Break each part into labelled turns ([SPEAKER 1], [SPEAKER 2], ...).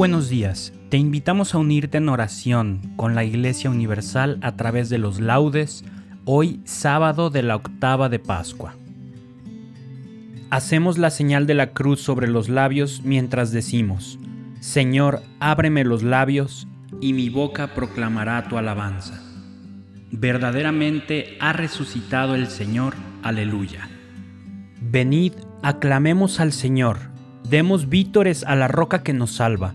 [SPEAKER 1] Buenos días. Te invitamos a unirte en oración con la Iglesia Universal a través de los laudes, hoy sábado de la octava de Pascua. Hacemos la señal de la cruz sobre los labios mientras decimos, Señor, ábreme los labios y mi boca proclamará tu alabanza. Verdaderamente ha resucitado el Señor, aleluya. Venid, aclamemos al Señor Demos vítores a la roca que nos salva.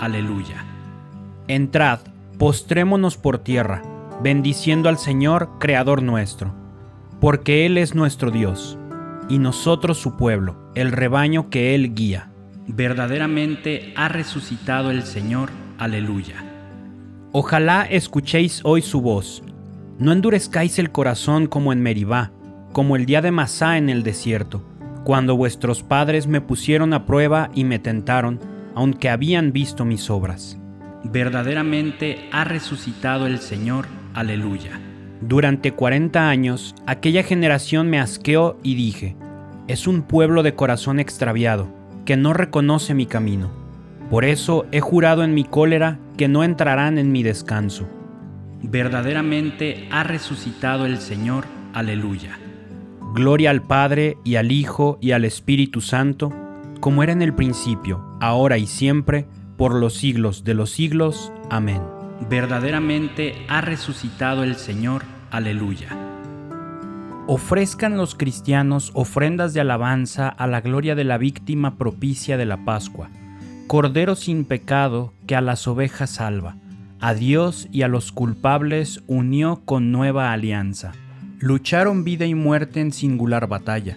[SPEAKER 1] aleluya. Entrad, postrémonos por tierra, bendiciendo al Señor, Creador nuestro, porque Él es nuestro Dios, y nosotros su pueblo, el rebaño que Él guía. Verdaderamente ha resucitado el Señor, aleluya. Ojalá escuchéis hoy su voz, no endurezcáis el corazón como en Meribá, como el día de Masá en el desierto cuando vuestros padres me pusieron a prueba y me tentaron, aunque habían visto mis obras. Verdaderamente ha resucitado el Señor, aleluya. Durante cuarenta años aquella generación me asqueó y dije, es un pueblo de corazón extraviado, que no reconoce mi camino. Por eso he jurado en mi cólera que no entrarán en mi descanso. Verdaderamente ha resucitado el Señor, aleluya. Gloria al Padre y al Hijo y al Espíritu Santo, como era en el principio, ahora y siempre, por los siglos de los siglos. Amén. Verdaderamente ha resucitado el Señor. Aleluya. Ofrezcan los cristianos ofrendas de alabanza a la gloria de la víctima propicia de la Pascua, Cordero sin pecado que a las ovejas salva, a Dios y a los culpables unió con nueva alianza lucharon vida y muerte en singular batalla,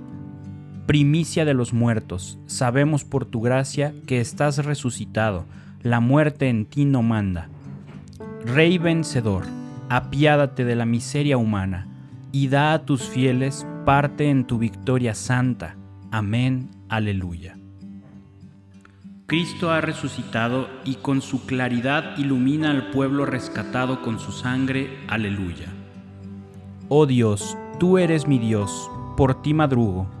[SPEAKER 1] primicia de los muertos, sabemos por tu gracia que estás resucitado, la muerte en ti no manda. Rey vencedor, apiádate de la miseria humana, y da a tus fieles parte en tu victoria santa. Amén, aleluya. Cristo ha resucitado y con su claridad ilumina al pueblo rescatado con su sangre. Aleluya. Oh Dios, tú eres mi Dios, por ti madrugo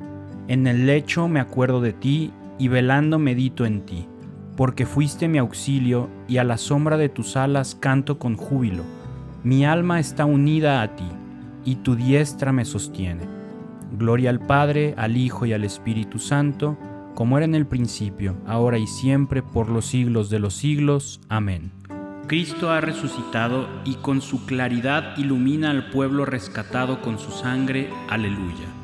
[SPEAKER 1] En el lecho me acuerdo de ti y velando medito en ti, porque fuiste mi auxilio y a la sombra de tus alas canto con júbilo. Mi alma está unida a ti, y tu diestra me sostiene. Gloria al Padre, al Hijo y al Espíritu Santo, como era en el principio, ahora y siempre, por los siglos de los siglos. Amén. Cristo ha resucitado y con su claridad ilumina al pueblo rescatado con su sangre. Aleluya.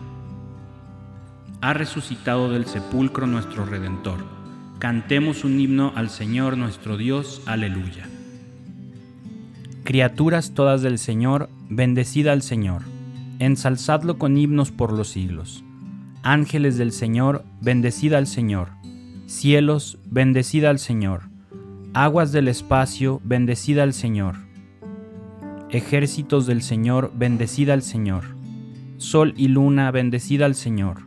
[SPEAKER 1] Ha resucitado del sepulcro nuestro Redentor. Cantemos un himno al Señor nuestro Dios. Aleluya. Criaturas todas del Señor, bendecida al Señor. Ensalzadlo con himnos por los siglos. Ángeles del Señor, bendecida al Señor. Cielos, bendecida al Señor. Aguas del espacio, bendecida al Señor. Ejércitos del Señor, bendecida al Señor. Sol y luna, bendecida al Señor.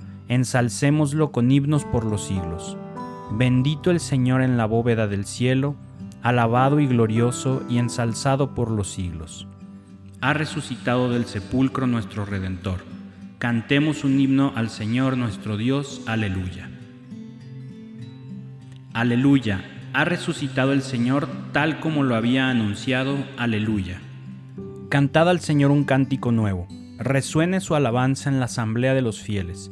[SPEAKER 1] Ensalcémoslo con himnos por los siglos. Bendito el Señor en la bóveda del cielo, alabado y glorioso y ensalzado por los siglos. Ha resucitado del sepulcro nuestro Redentor Cantemos un himno al Señor nuestro Dios, aleluya. Aleluya, ha resucitado el Señor tal como lo había anunciado, aleluya. Cantad al Señor un cántico nuevo, resuene su alabanza en la asamblea de los fieles,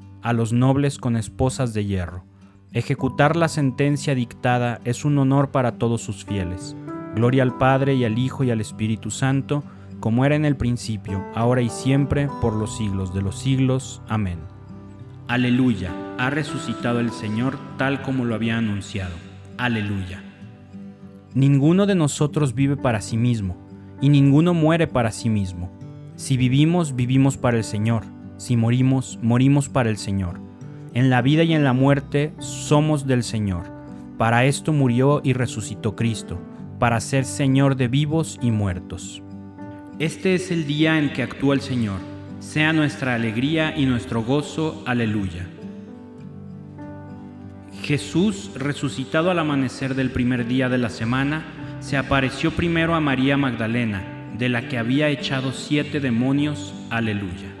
[SPEAKER 1] a los nobles con esposas de hierro. Ejecutar la sentencia dictada es un honor para todos sus fieles. Gloria al Padre y al Hijo y al Espíritu Santo, como era en el principio, ahora y siempre, por los siglos de los siglos. Amén. Aleluya, ha resucitado el Señor tal como lo había anunciado. Aleluya. Ninguno de nosotros vive para sí mismo, y ninguno muere para sí mismo. Si vivimos, vivimos para el Señor. Si morimos, morimos para el Señor. En la vida y en la muerte somos del Señor. Para esto murió y resucitó Cristo para ser Señor de vivos y muertos. Este es el día en que actúa el Señor. Sea nuestra alegría y nuestro gozo. Aleluya. Jesús, resucitado al amanecer del primer día de la semana, se apareció primero a María Magdalena, de la que había echado siete demonios. Aleluya.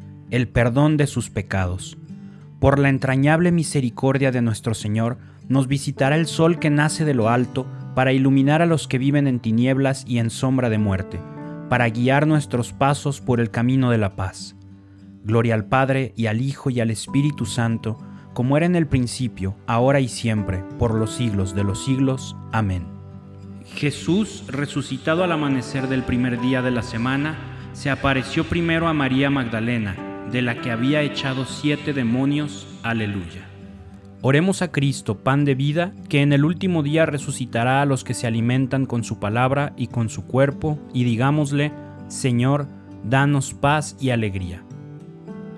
[SPEAKER 1] el perdón de sus pecados. Por la entrañable misericordia de nuestro Señor, nos visitará el sol que nace de lo alto, para iluminar a los que viven en tinieblas y en sombra de muerte, para guiar nuestros pasos por el camino de la paz. Gloria al Padre y al Hijo y al Espíritu Santo, como era en el principio, ahora y siempre, por los siglos de los siglos. Amén. Jesús, resucitado al amanecer del primer día de la semana, se apareció primero a María Magdalena, de la que había echado siete demonios. Aleluya. Oremos a Cristo, pan de vida, que en el último día resucitará a los que se alimentan con su palabra y con su cuerpo, y digámosle, Señor, danos paz y alegría.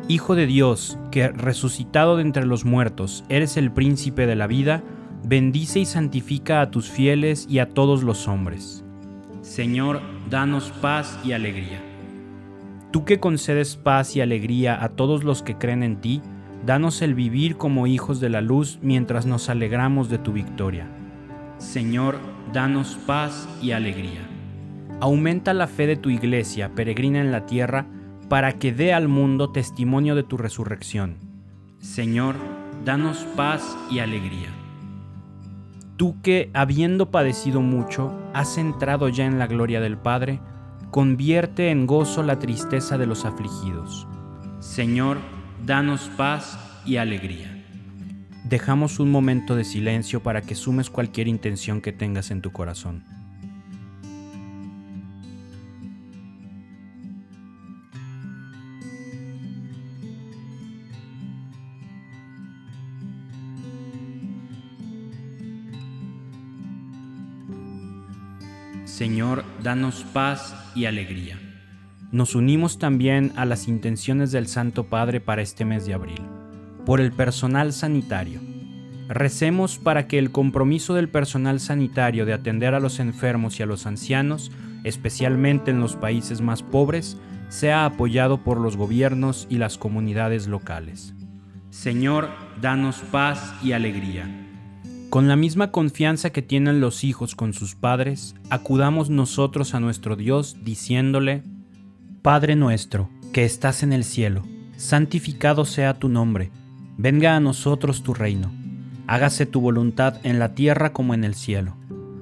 [SPEAKER 1] Hijo de Dios, que resucitado de entre los muertos eres el príncipe de la vida, bendice y santifica a tus fieles y a todos los hombres. Señor, danos paz y alegría. Tú que concedes paz y alegría a todos los que creen en ti, danos el vivir como hijos de la luz mientras nos alegramos de tu victoria. Señor, danos paz y alegría. Aumenta la fe de tu iglesia, peregrina en la tierra, para que dé al mundo testimonio de tu resurrección. Señor, danos paz y alegría. Tú que, habiendo padecido mucho, has entrado ya en la gloria del Padre, convierte en gozo la tristeza de los afligidos. Señor, danos paz y alegría. Dejamos un momento de silencio para que sumes cualquier intención que tengas en tu corazón. Señor, danos paz y alegría. Nos unimos también a las intenciones del Santo Padre para este mes de abril. Por el personal sanitario. Recemos para que el compromiso del personal sanitario de atender a los enfermos y a los ancianos, especialmente en los países más pobres, sea apoyado por los gobiernos y las comunidades locales. Señor, danos paz y alegría. Con la misma confianza que tienen los hijos con sus padres, acudamos nosotros a nuestro Dios diciéndole, Padre nuestro, que estás en el cielo, santificado sea tu nombre, venga a nosotros tu reino, hágase tu voluntad en la tierra como en el cielo.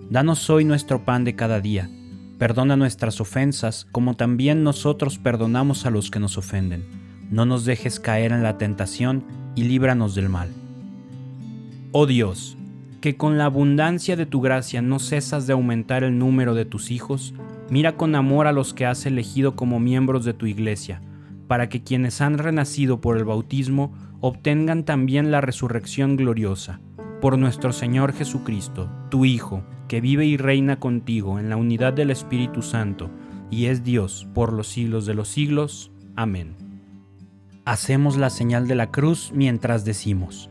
[SPEAKER 1] Danos hoy nuestro pan de cada día, perdona nuestras ofensas como también nosotros perdonamos a los que nos ofenden. No nos dejes caer en la tentación y líbranos del mal. Oh Dios, que con la abundancia de tu gracia no cesas de aumentar el número de tus hijos, mira con amor a los que has elegido como miembros de tu iglesia, para que quienes han renacido por el bautismo obtengan también la resurrección gloriosa. Por nuestro Señor Jesucristo, tu Hijo, que vive y reina contigo en la unidad del Espíritu Santo, y es Dios por los siglos de los siglos. Amén. Hacemos la señal de la cruz mientras decimos,